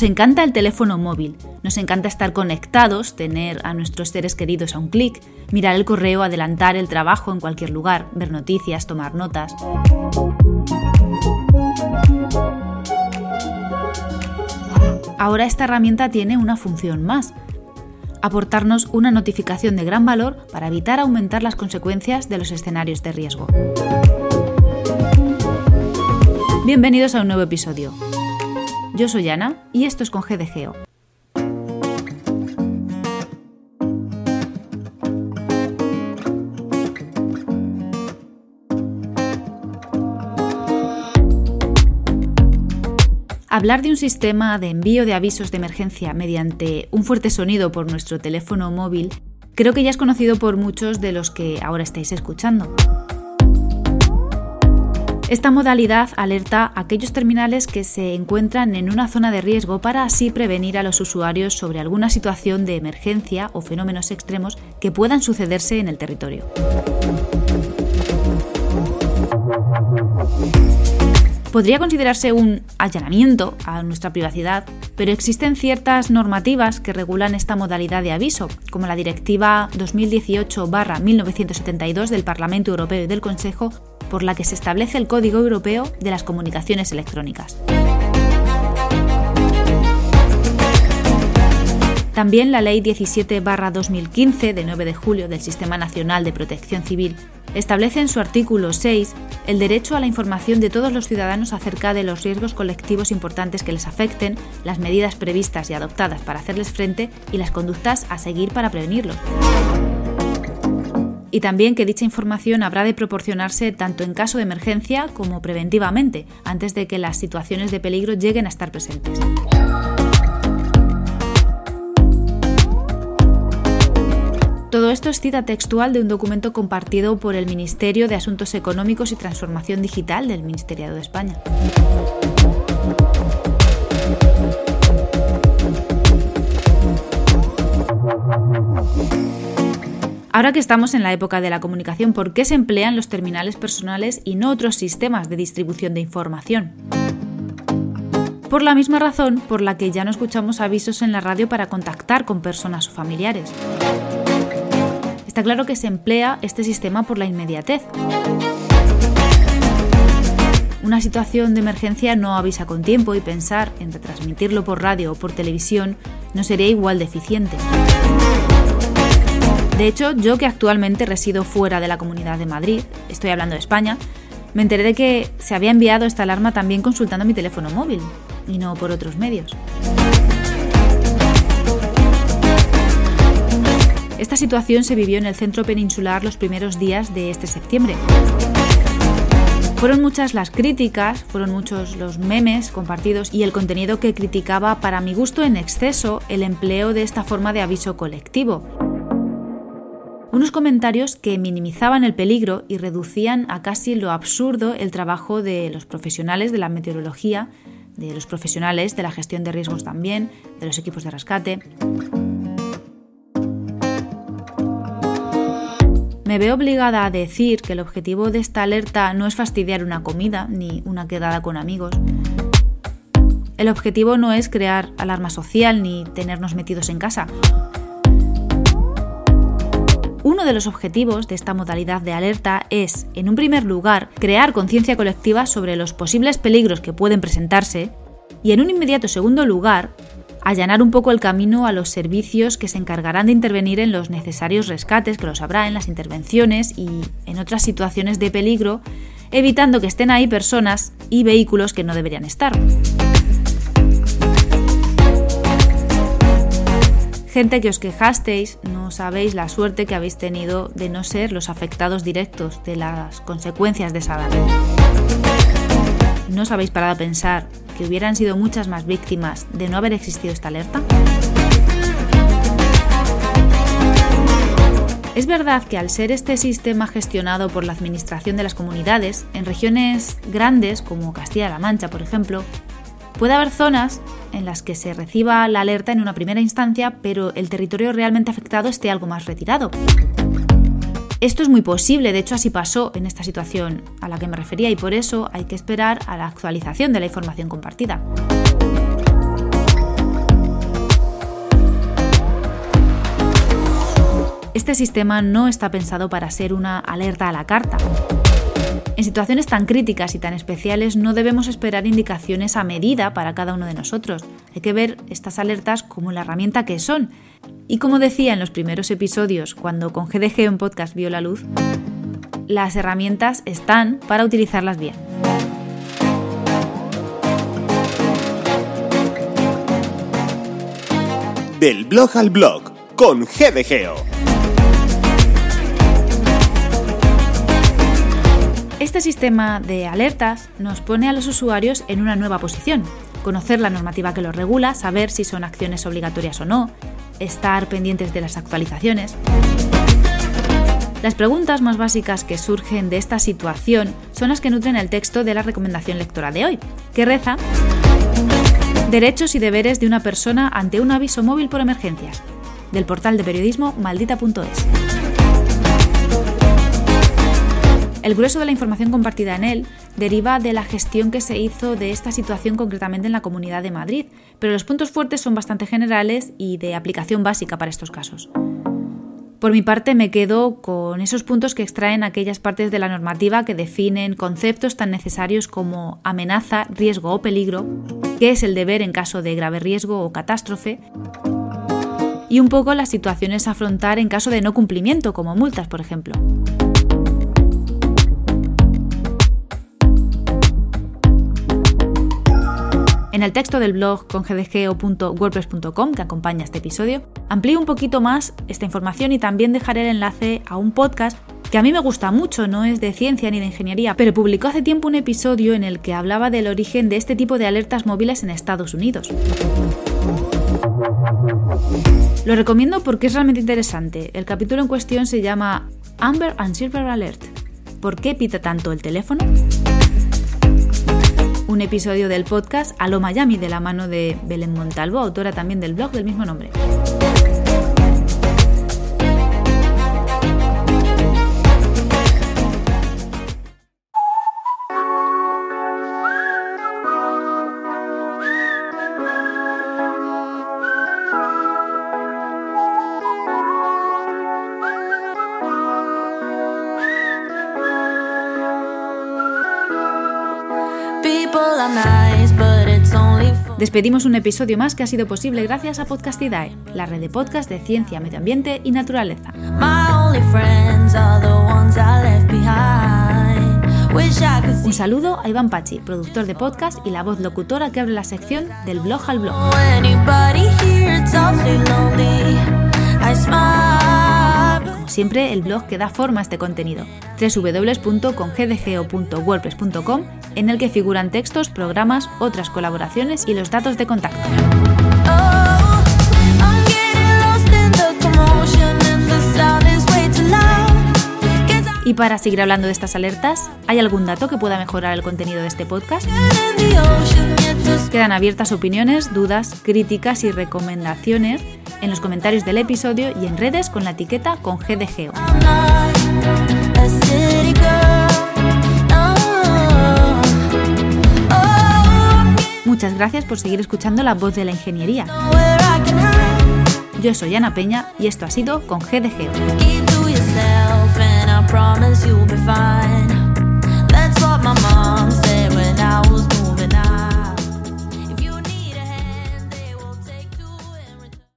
Nos encanta el teléfono móvil, nos encanta estar conectados, tener a nuestros seres queridos a un clic, mirar el correo, adelantar el trabajo en cualquier lugar, ver noticias, tomar notas. Ahora esta herramienta tiene una función más, aportarnos una notificación de gran valor para evitar aumentar las consecuencias de los escenarios de riesgo. Bienvenidos a un nuevo episodio. Yo soy Ana y esto es con GDGeo. Hablar de un sistema de envío de avisos de emergencia mediante un fuerte sonido por nuestro teléfono móvil creo que ya es conocido por muchos de los que ahora estáis escuchando. Esta modalidad alerta a aquellos terminales que se encuentran en una zona de riesgo para así prevenir a los usuarios sobre alguna situación de emergencia o fenómenos extremos que puedan sucederse en el territorio. Podría considerarse un allanamiento a nuestra privacidad, pero existen ciertas normativas que regulan esta modalidad de aviso, como la Directiva 2018-1972 del Parlamento Europeo y del Consejo por la que se establece el Código Europeo de las Comunicaciones Electrónicas. También la Ley 17-2015 de 9 de julio del Sistema Nacional de Protección Civil establece en su artículo 6 el derecho a la información de todos los ciudadanos acerca de los riesgos colectivos importantes que les afecten, las medidas previstas y adoptadas para hacerles frente y las conductas a seguir para prevenirlos y también que dicha información habrá de proporcionarse tanto en caso de emergencia como preventivamente, antes de que las situaciones de peligro lleguen a estar presentes. Todo esto es cita textual de un documento compartido por el Ministerio de Asuntos Económicos y Transformación Digital del Ministeriado de España. Ahora que estamos en la época de la comunicación, ¿por qué se emplean los terminales personales y no otros sistemas de distribución de información? Por la misma razón por la que ya no escuchamos avisos en la radio para contactar con personas o familiares. Está claro que se emplea este sistema por la inmediatez. Una situación de emergencia no avisa con tiempo y pensar en retransmitirlo por radio o por televisión no sería igual de eficiente. De hecho, yo que actualmente resido fuera de la Comunidad de Madrid, estoy hablando de España, me enteré de que se había enviado esta alarma también consultando mi teléfono móvil y no por otros medios. Esta situación se vivió en el centro peninsular los primeros días de este septiembre. Fueron muchas las críticas, fueron muchos los memes compartidos y el contenido que criticaba para mi gusto en exceso el empleo de esta forma de aviso colectivo unos comentarios que minimizaban el peligro y reducían a casi lo absurdo el trabajo de los profesionales de la meteorología, de los profesionales de la gestión de riesgos también, de los equipos de rescate. Me veo obligada a decir que el objetivo de esta alerta no es fastidiar una comida ni una quedada con amigos. El objetivo no es crear alarma social ni tenernos metidos en casa. Uno de los objetivos de esta modalidad de alerta es, en un primer lugar, crear conciencia colectiva sobre los posibles peligros que pueden presentarse y, en un inmediato segundo lugar, allanar un poco el camino a los servicios que se encargarán de intervenir en los necesarios rescates, que los habrá en las intervenciones y en otras situaciones de peligro, evitando que estén ahí personas y vehículos que no deberían estar. Gente que os quejasteis, no sabéis la suerte que habéis tenido de no ser los afectados directos de las consecuencias de esa daño. ¿No os habéis parado a pensar que hubieran sido muchas más víctimas de no haber existido esta alerta? Es verdad que al ser este sistema gestionado por la Administración de las Comunidades, en regiones grandes como Castilla-La Mancha, por ejemplo, Puede haber zonas en las que se reciba la alerta en una primera instancia, pero el territorio realmente afectado esté algo más retirado. Esto es muy posible, de hecho así pasó en esta situación a la que me refería y por eso hay que esperar a la actualización de la información compartida. Este sistema no está pensado para ser una alerta a la carta. En situaciones tan críticas y tan especiales no debemos esperar indicaciones a medida para cada uno de nosotros. Hay que ver estas alertas como la herramienta que son. Y como decía en los primeros episodios, cuando con GDG en podcast vio la luz, las herramientas están para utilizarlas bien. Del blog al blog con GDGeo. Este sistema de alertas nos pone a los usuarios en una nueva posición. Conocer la normativa que los regula, saber si son acciones obligatorias o no, estar pendientes de las actualizaciones. Las preguntas más básicas que surgen de esta situación son las que nutren el texto de la recomendación lectora de hoy, que reza Derechos y deberes de una persona ante un aviso móvil por emergencias, del portal de periodismo maldita.es. El grueso de la información compartida en él deriva de la gestión que se hizo de esta situación concretamente en la Comunidad de Madrid, pero los puntos fuertes son bastante generales y de aplicación básica para estos casos. Por mi parte me quedo con esos puntos que extraen aquellas partes de la normativa que definen conceptos tan necesarios como amenaza, riesgo o peligro, qué es el deber en caso de grave riesgo o catástrofe, y un poco las situaciones a afrontar en caso de no cumplimiento, como multas, por ejemplo. En el texto del blog congdgo.wordpress.com que acompaña este episodio, amplío un poquito más esta información y también dejaré el enlace a un podcast que a mí me gusta mucho, no es de ciencia ni de ingeniería, pero publicó hace tiempo un episodio en el que hablaba del origen de este tipo de alertas móviles en Estados Unidos. Lo recomiendo porque es realmente interesante. El capítulo en cuestión se llama Amber and Silver Alert. ¿Por qué pita tanto el teléfono? Un episodio del podcast A lo Miami de la mano de Belén Montalvo, autora también del blog del mismo nombre. Despedimos un episodio más que ha sido posible gracias a Podcastidae, la red de podcast de ciencia, medio ambiente y naturaleza. Un saludo a Iván Pachi, productor de podcast y la voz locutora que abre la sección del blog al blog. Como siempre, el blog que da forma a este contenido, www.congdgo.wordpress.com en el que figuran textos, programas, otras colaboraciones y los datos de contacto. Y para seguir hablando de estas alertas, ¿hay algún dato que pueda mejorar el contenido de este podcast? Quedan abiertas opiniones, dudas, críticas y recomendaciones en los comentarios del episodio y en redes con la etiqueta con GDGO. Muchas gracias por seguir escuchando la voz de la ingeniería. Yo soy Ana Peña y esto ha sido con GDG.